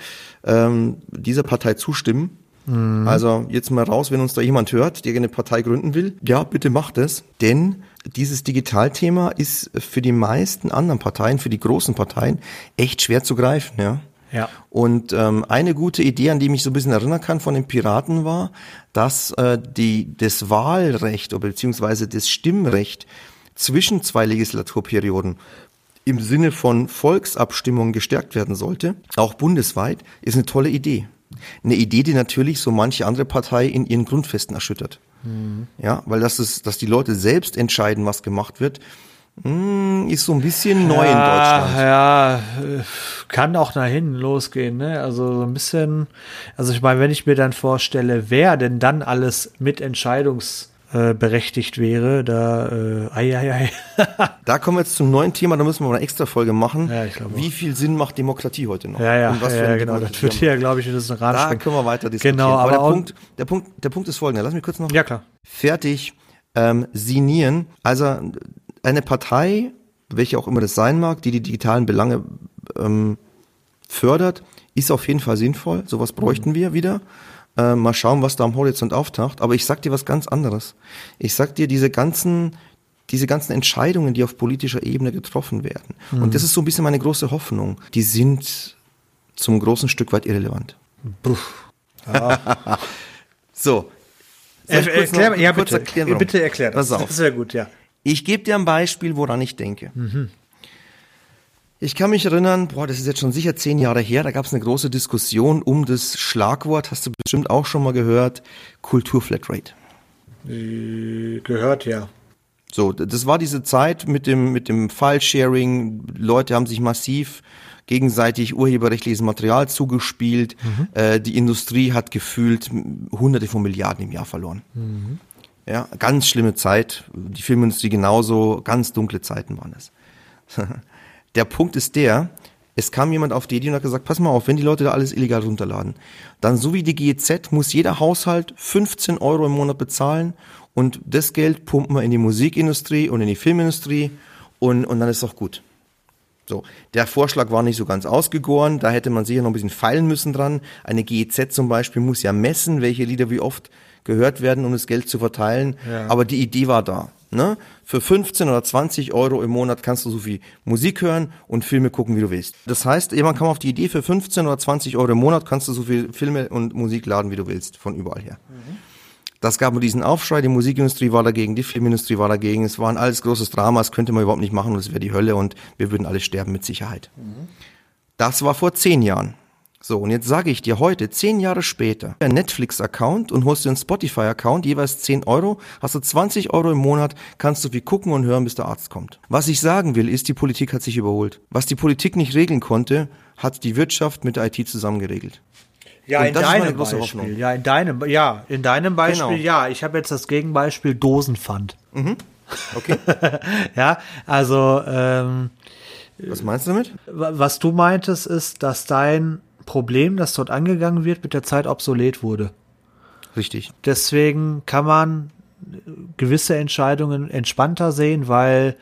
ähm, dieser Partei zustimmen. Mhm. Also jetzt mal raus, wenn uns da jemand hört, der eine Partei gründen will. Ja, bitte macht es. Denn dieses Digitalthema ist für die meisten anderen Parteien, für die großen Parteien, echt schwer zu greifen. Ja. Ja. Und ähm, eine gute Idee, an die mich so ein bisschen erinnern kann von den Piraten war, dass äh, die, das Wahlrecht oder beziehungsweise das Stimmrecht zwischen zwei Legislaturperioden im Sinne von Volksabstimmungen gestärkt werden sollte, auch bundesweit, ist eine tolle Idee. Eine Idee, die natürlich so manche andere Partei in ihren Grundfesten erschüttert. Mhm. Ja, weil das ist, dass die Leute selbst entscheiden, was gemacht wird, ist so ein bisschen neu ja, in Deutschland. Ja, kann auch nach hinten losgehen, ne? Also so ein bisschen, also ich meine, wenn ich mir dann vorstelle, wer denn dann alles mit entscheidungsberechtigt wäre, da, äh, ei, ei, ei. da kommen wir jetzt zum neuen Thema, da müssen wir eine extra Folge machen. Ja, ich glaube Wie viel Sinn macht Demokratie heute noch? Ja, ja, ja genau, das wird hier, glaube ich, das ist ein Da können wir weiter diskutieren. Genau, aber, aber der, Punkt, der, Punkt, der Punkt ist folgender, lass mich kurz noch ja, klar. fertig ähm, sinieren. Also eine Partei, welche auch immer das sein mag, die die digitalen Belange ähm, fördert, ist auf jeden Fall sinnvoll. Sowas bräuchten mhm. wir wieder. Äh, mal schauen, was da am Horizont auftaucht. Aber ich sag dir was ganz anderes. Ich sag dir diese ganzen, diese ganzen Entscheidungen, die auf politischer Ebene getroffen werden. Mhm. Und das ist so ein bisschen meine große Hoffnung. Die sind zum großen Stück weit irrelevant. Ja. so. Erklär, ja, bitte, bitte erklär das. Pass auf. Das wäre gut, ja. Ich gebe dir ein Beispiel, woran ich denke. Mhm. Ich kann mich erinnern, boah, das ist jetzt schon sicher zehn Jahre her, da gab es eine große Diskussion um das Schlagwort, hast du bestimmt auch schon mal gehört, Kulturflatrate. Äh, gehört, ja. So, das war diese Zeit mit dem, mit dem File-Sharing. Leute haben sich massiv gegenseitig urheberrechtliches Material zugespielt. Mhm. Äh, die Industrie hat gefühlt hunderte von Milliarden im Jahr verloren. Mhm. Ja, ganz schlimme Zeit. Die Filmindustrie genauso, ganz dunkle Zeiten waren es. der Punkt ist der, es kam jemand auf die Idee und hat gesagt, pass mal auf, wenn die Leute da alles illegal runterladen, dann so wie die GEZ muss jeder Haushalt 15 Euro im Monat bezahlen und das Geld pumpen wir in die Musikindustrie und in die Filmindustrie und, und dann ist doch gut. So, der Vorschlag war nicht so ganz ausgegoren, da hätte man sicher noch ein bisschen feilen müssen dran. Eine GEZ zum Beispiel muss ja messen, welche Lieder wie oft gehört werden, um das Geld zu verteilen. Ja. Aber die Idee war da. Ne? Für 15 oder 20 Euro im Monat kannst du so viel Musik hören und Filme gucken, wie du willst. Das heißt, jemand kam auf die Idee, für 15 oder 20 Euro im Monat kannst du so viel Filme und Musik laden, wie du willst, von überall her. Mhm. Das gab nur diesen Aufschrei, die Musikindustrie war dagegen, die Filmindustrie war dagegen. Es war ein alles großes Drama, das könnte man überhaupt nicht machen und es wäre die Hölle und wir würden alle sterben mit Sicherheit. Mhm. Das war vor zehn Jahren. So, und jetzt sage ich dir heute, zehn Jahre später, ein Netflix-Account und holst dir einen Spotify-Account, jeweils 10 Euro, hast du 20 Euro im Monat, kannst du viel gucken und hören, bis der Arzt kommt. Was ich sagen will, ist, die Politik hat sich überholt. Was die Politik nicht regeln konnte, hat die Wirtschaft mit der IT zusammen geregelt. Ja, in deinem Beispiel. Hoffnung. Ja, in deinem, ja, in deinem Beispiel, genau. ja. Ich habe jetzt das Gegenbeispiel Dosenpfand. Mhm. Okay. ja, also, ähm, was meinst du damit? Was du meintest, ist, dass dein Problem, das dort angegangen wird, mit der Zeit obsolet wurde. Richtig. Deswegen kann man gewisse Entscheidungen entspannter sehen, weil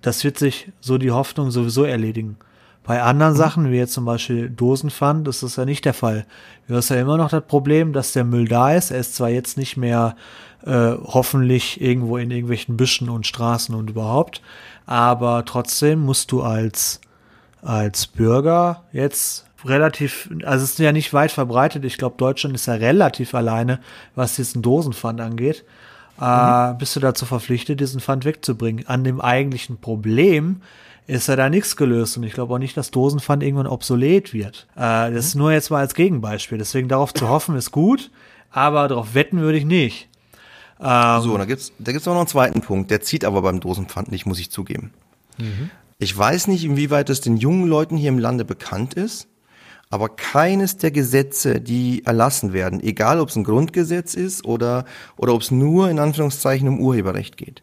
das wird sich so die Hoffnung sowieso erledigen. Bei anderen mhm. Sachen, wie jetzt zum Beispiel Dosenpfand, ist das ja nicht der Fall. Du hast ja immer noch das Problem, dass der Müll da ist. Er ist zwar jetzt nicht mehr äh, hoffentlich irgendwo in irgendwelchen Büschen und Straßen und überhaupt, aber trotzdem musst du als, als Bürger jetzt relativ, also es ist ja nicht weit verbreitet. Ich glaube, Deutschland ist ja relativ alleine, was diesen Dosenpfand angeht. Äh, mhm. Äh, bist du dazu verpflichtet, diesen Pfand wegzubringen? An dem eigentlichen Problem ist ja da nichts gelöst und ich glaube auch nicht, dass Dosenpfand irgendwann obsolet wird. Äh, das ist mhm. nur jetzt mal als Gegenbeispiel. Deswegen darauf zu hoffen ist gut, aber darauf wetten würde ich nicht. Ähm, so, da gibt's, da gibt's auch noch einen zweiten Punkt. Der zieht aber beim Dosenpfand nicht, muss ich zugeben. Mhm. Ich weiß nicht, inwieweit es den jungen Leuten hier im Lande bekannt ist. Aber keines der Gesetze, die erlassen werden, egal ob es ein Grundgesetz ist oder, oder ob es nur in Anführungszeichen um Urheberrecht geht,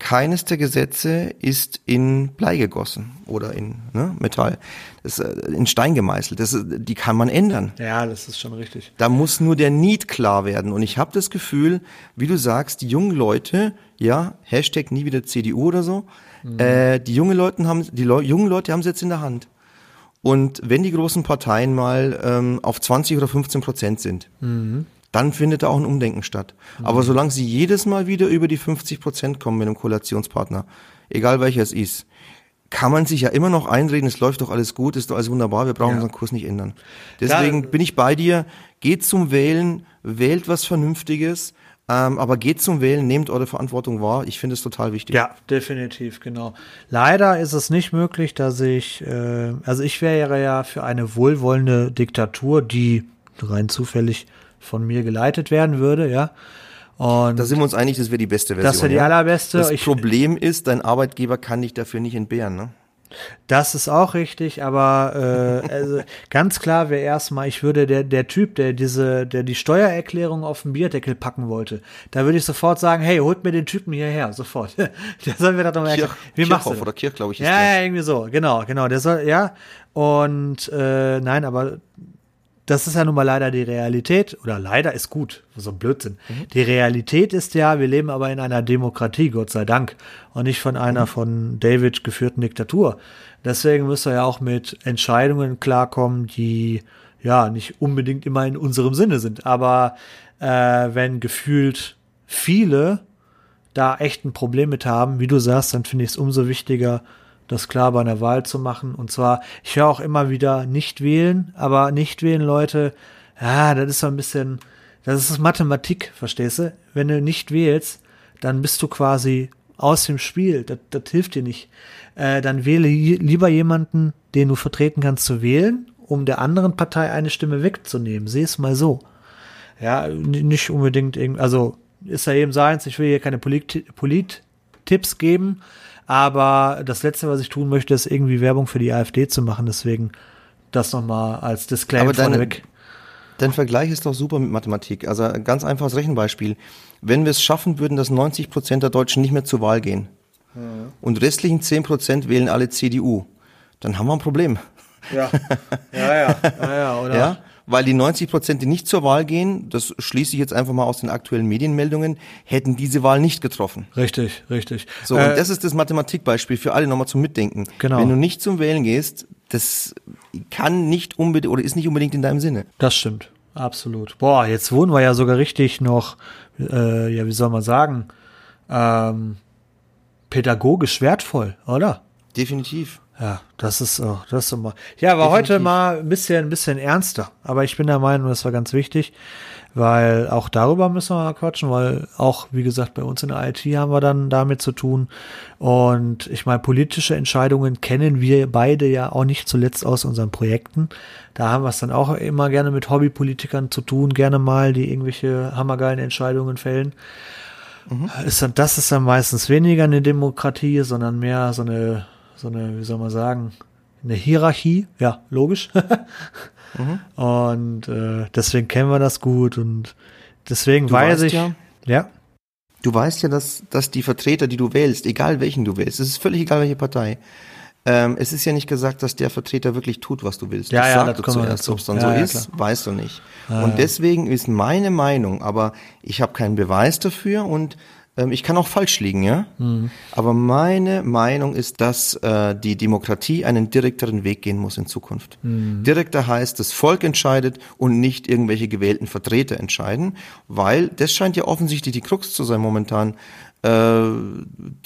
keines der Gesetze ist in Blei gegossen oder in ne, Metall, das, äh, in Stein gemeißelt. Das, die kann man ändern. Ja, das ist schon richtig. Da muss nur der Need klar werden. Und ich habe das Gefühl, wie du sagst, die jungen Leute, ja, Hashtag nie wieder CDU oder so, mhm. äh, die jungen Leute haben, die Le jungen Leute haben es jetzt in der Hand. Und wenn die großen Parteien mal ähm, auf 20 oder 15 Prozent sind, mhm. dann findet da auch ein Umdenken statt. Mhm. Aber solange sie jedes Mal wieder über die 50 Prozent kommen mit einem Koalitionspartner, egal welcher es ist, kann man sich ja immer noch einreden, es läuft doch alles gut, ist doch alles wunderbar, wir brauchen ja. unseren Kurs nicht ändern. Deswegen da, bin ich bei dir, geht zum Wählen, wählt was Vernünftiges, ähm, aber geht zum Wählen, nehmt eure Verantwortung wahr. Ich finde es total wichtig. Ja, definitiv, genau. Leider ist es nicht möglich, dass ich, äh, also ich wäre ja für eine wohlwollende Diktatur, die rein zufällig von mir geleitet werden würde, ja. Und da sind wir uns einig, das wäre die beste Version. Das wäre die allerbeste. Das ich, Problem ist, dein Arbeitgeber kann dich dafür nicht entbehren, ne? Das ist auch richtig, aber äh, also ganz klar wäre erstmal, ich würde der, der Typ, der diese, der die Steuererklärung auf den Bierdeckel packen wollte, da würde ich sofort sagen, hey, holt mir den Typen hierher, sofort. der soll mir das doch mal erklären. Wie machst du oder Kirch, glaube ich. Ist ja, ja, irgendwie so, genau, genau. Der soll, ja. Und äh, nein, aber das ist ja nun mal leider die Realität, oder leider ist gut, so ein Blödsinn. Mhm. Die Realität ist ja, wir leben aber in einer Demokratie, Gott sei Dank, und nicht von einer mhm. von David geführten Diktatur. Deswegen müssen wir ja auch mit Entscheidungen klarkommen, die ja nicht unbedingt immer in unserem Sinne sind. Aber äh, wenn gefühlt viele da echt ein Problem mit haben, wie du sagst, dann finde ich es umso wichtiger, das klar bei einer Wahl zu machen. Und zwar, ich höre auch immer wieder nicht wählen, aber nicht wählen, Leute, ja, das ist so ein bisschen, das ist Mathematik, verstehst du? Wenn du nicht wählst, dann bist du quasi aus dem Spiel. Das, das hilft dir nicht. Äh, dann wähle lieber jemanden, den du vertreten kannst, zu wählen, um der anderen Partei eine Stimme wegzunehmen. Sieh es mal so. Ja, nicht unbedingt irgendwie, also ist ja eben seins, ich will hier keine Polit-Tipps Polit geben, aber das Letzte, was ich tun möchte, ist irgendwie Werbung für die AfD zu machen. Deswegen das nochmal als Disclaimer vorneweg. Dein Vergleich ist doch super mit Mathematik. Also ein ganz einfaches Rechenbeispiel. Wenn wir es schaffen würden, dass 90 Prozent der Deutschen nicht mehr zur Wahl gehen ja. und restlichen 10 Prozent wählen alle CDU, dann haben wir ein Problem. Ja, ja, ja, ja, ja oder? Ja? Weil die 90 Prozent, die nicht zur Wahl gehen, das schließe ich jetzt einfach mal aus den aktuellen Medienmeldungen, hätten diese Wahl nicht getroffen. Richtig, richtig. So, äh, und das ist das Mathematikbeispiel für alle nochmal zum Mitdenken. Genau. Wenn du nicht zum Wählen gehst, das kann nicht unbedingt oder ist nicht unbedingt in deinem Sinne. Das stimmt. Absolut. Boah, jetzt wohnen wir ja sogar richtig noch, äh, ja, wie soll man sagen, ähm, pädagogisch wertvoll, oder? Definitiv. Ja, das ist, oh, das ist immer. Ja, war Definitiv. heute mal ein bisschen, ein bisschen ernster. Aber ich bin der Meinung, das war ganz wichtig, weil auch darüber müssen wir mal quatschen, weil auch, wie gesagt, bei uns in der IT haben wir dann damit zu tun. Und ich meine, politische Entscheidungen kennen wir beide ja auch nicht zuletzt aus unseren Projekten. Da haben wir es dann auch immer gerne mit Hobbypolitikern zu tun, gerne mal, die irgendwelche hammergeilen Entscheidungen fällen. Mhm. Ist dann, das ist dann meistens weniger eine Demokratie, sondern mehr so eine so eine, wie soll man sagen, eine Hierarchie, ja, logisch. mhm. Und äh, deswegen kennen wir das gut und deswegen du weiß ich, ja, ja. Du weißt ja, dass, dass die Vertreter, die du wählst, egal welchen du wählst, es ist völlig egal, welche Partei, ähm, es ist ja nicht gesagt, dass der Vertreter wirklich tut, was du willst. Ja, das ja, das du zuerst, ob es dann ja, so ja, ist, klar. weißt du nicht. Ah, und deswegen ist meine Meinung, aber ich habe keinen Beweis dafür und ich kann auch falsch liegen, ja. Mhm. Aber meine Meinung ist, dass äh, die Demokratie einen direkteren Weg gehen muss in Zukunft. Mhm. Direkter heißt, das Volk entscheidet und nicht irgendwelche gewählten Vertreter entscheiden, weil das scheint ja offensichtlich die Krux zu sein momentan. Äh,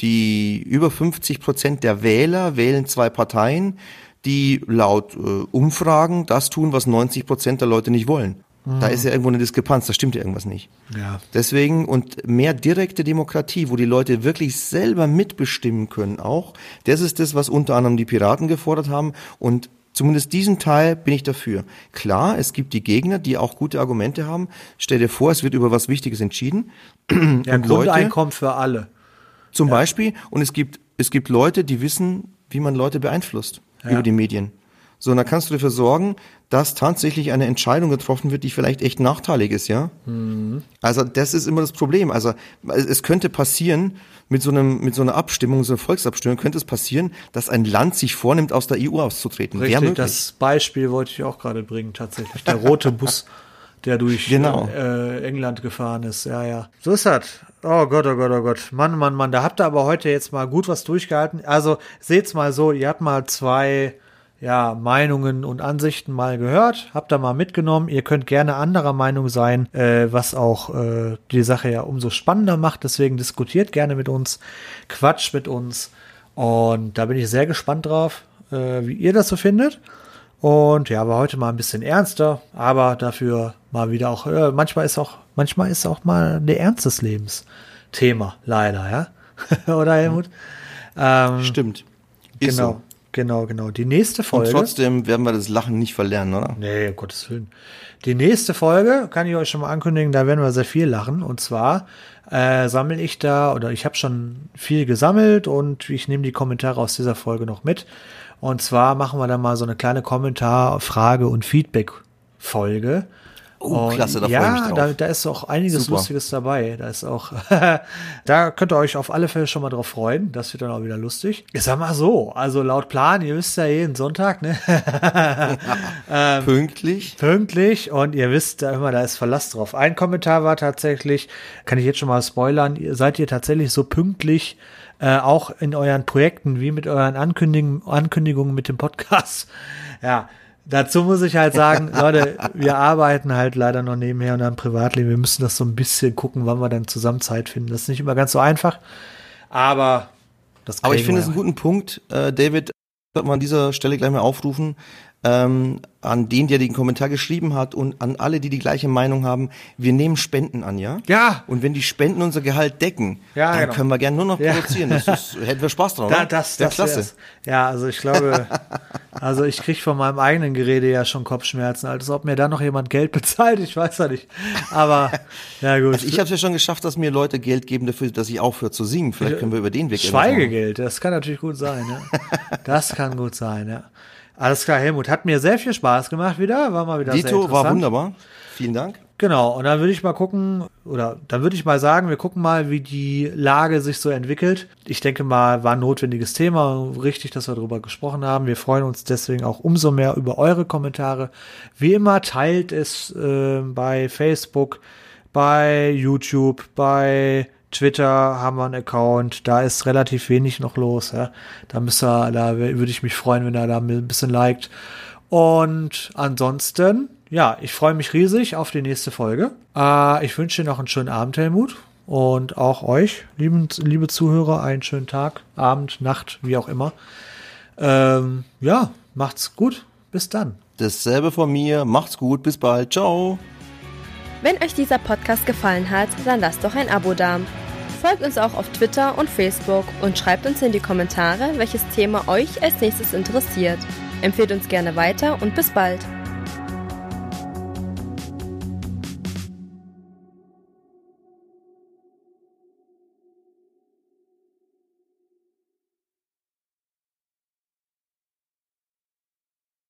die über 50 Prozent der Wähler wählen zwei Parteien, die laut äh, Umfragen das tun, was 90 Prozent der Leute nicht wollen. Da ist ja irgendwo eine Diskrepanz, da stimmt ja irgendwas nicht. Ja. Deswegen und mehr direkte Demokratie, wo die Leute wirklich selber mitbestimmen können auch, das ist das, was unter anderem die Piraten gefordert haben und Zumindest diesen Teil bin ich dafür. Klar, es gibt die Gegner, die auch gute Argumente haben. Stell dir vor, es wird über was Wichtiges entschieden. Ja, Grundeinkommen für alle. Zum ja. Beispiel. Und es gibt, es gibt Leute, die wissen, wie man Leute beeinflusst ja. über die Medien. So, und da kannst du dafür sorgen, dass tatsächlich eine Entscheidung getroffen wird, die vielleicht echt nachteilig ist, ja? Mhm. Also das ist immer das Problem. Also es könnte passieren, mit so einem, mit so einer Abstimmung, so einer Volksabstimmung, könnte es passieren, dass ein Land sich vornimmt, aus der EU auszutreten. Richtig, das Beispiel wollte ich auch gerade bringen, tatsächlich. Der rote Bus, der durch genau. äh, England gefahren ist. Ja, ja. So ist das. Oh Gott, oh Gott, oh Gott. Mann, Mann, Mann. Da habt ihr aber heute jetzt mal gut was durchgehalten. Also seht's mal so, ihr habt mal zwei ja, Meinungen und Ansichten mal gehört, habt da mal mitgenommen. Ihr könnt gerne anderer Meinung sein, äh, was auch äh, die Sache ja umso spannender macht. Deswegen diskutiert gerne mit uns, quatscht mit uns. Und da bin ich sehr gespannt drauf, äh, wie ihr das so findet. Und ja, war heute mal ein bisschen ernster, aber dafür mal wieder auch, äh, manchmal ist auch, manchmal ist auch mal der Ernst des Lebens Thema, leider, ja. Oder Helmut? Ähm, Stimmt. Ist genau. So. Genau, genau. Die nächste Folge. Und trotzdem werden wir das Lachen nicht verlernen, oder? Nee, um Gottes Willen. Die nächste Folge kann ich euch schon mal ankündigen, da werden wir sehr viel lachen. Und zwar äh, sammle ich da, oder ich habe schon viel gesammelt und ich nehme die Kommentare aus dieser Folge noch mit. Und zwar machen wir da mal so eine kleine Kommentar-, Frage- und Feedback-Folge. Oh, klasse, da ja, freue ich mich drauf. Da, da ist auch einiges Super. Lustiges dabei. Da ist auch, da könnt ihr euch auf alle Fälle schon mal drauf freuen. Das wird dann auch wieder lustig. Ich sag mal so, also laut Plan, ihr wisst ja jeden Sonntag, ne? ähm, pünktlich. Pünktlich und ihr wisst da immer, da ist Verlass drauf. Ein Kommentar war tatsächlich, kann ich jetzt schon mal spoilern, seid ihr tatsächlich so pünktlich, äh, auch in euren Projekten wie mit euren Ankündigungen, Ankündigungen mit dem Podcast. Ja, Dazu muss ich halt sagen, Leute, wir arbeiten halt leider noch nebenher und dann Privatleben. Wir müssen das so ein bisschen gucken, wann wir dann zusammen Zeit finden. Das ist nicht immer ganz so einfach, aber das Aber ich finde es einen guten Punkt, äh, David, sollte man an dieser Stelle gleich mal aufrufen ähm, an den, der den Kommentar geschrieben hat und an alle, die die gleiche Meinung haben. Wir nehmen Spenden an, ja? Ja. Und wenn die Spenden unser Gehalt decken, ja, dann genau. können wir gerne nur noch produzieren. Ja. Das ist, hätten wir Spaß dran, da, Das, das, klasse. Wär's. Ja, also ich glaube, also ich kriege von meinem eigenen Gerede ja schon Kopfschmerzen, als ob mir da noch jemand Geld bezahlt. Ich weiß ja nicht. Aber ja gut. Also ich habe es ja schon geschafft, dass mir Leute Geld geben dafür, dass ich aufhöre zu singen. Vielleicht können wir über den Weg. Schweigegeld, das kann natürlich gut sein. Ja. Das kann gut sein, ja. Alles klar, Helmut. Hat mir sehr viel Spaß gemacht wieder. War mal wieder Dito, sehr war wunderbar. Vielen Dank. Genau, und dann würde ich mal gucken, oder dann würde ich mal sagen, wir gucken mal, wie die Lage sich so entwickelt. Ich denke mal, war ein notwendiges Thema, richtig, dass wir darüber gesprochen haben. Wir freuen uns deswegen auch umso mehr über eure Kommentare. Wie immer, teilt es äh, bei Facebook, bei YouTube, bei Twitter haben wir einen Account, da ist relativ wenig noch los. Ja. Da müsste, da würde ich mich freuen, wenn er da ein bisschen liked. Und ansonsten ja, ich freue mich riesig auf die nächste Folge. Äh, ich wünsche dir noch einen schönen Abend, Helmut. Und auch euch, lieben, liebe Zuhörer, einen schönen Tag, Abend, Nacht, wie auch immer. Ähm, ja, macht's gut. Bis dann. Dasselbe von mir. Macht's gut. Bis bald. Ciao. Wenn euch dieser Podcast gefallen hat, dann lasst doch ein Abo da. Folgt uns auch auf Twitter und Facebook und schreibt uns in die Kommentare, welches Thema euch als nächstes interessiert. Empfehlt uns gerne weiter und bis bald.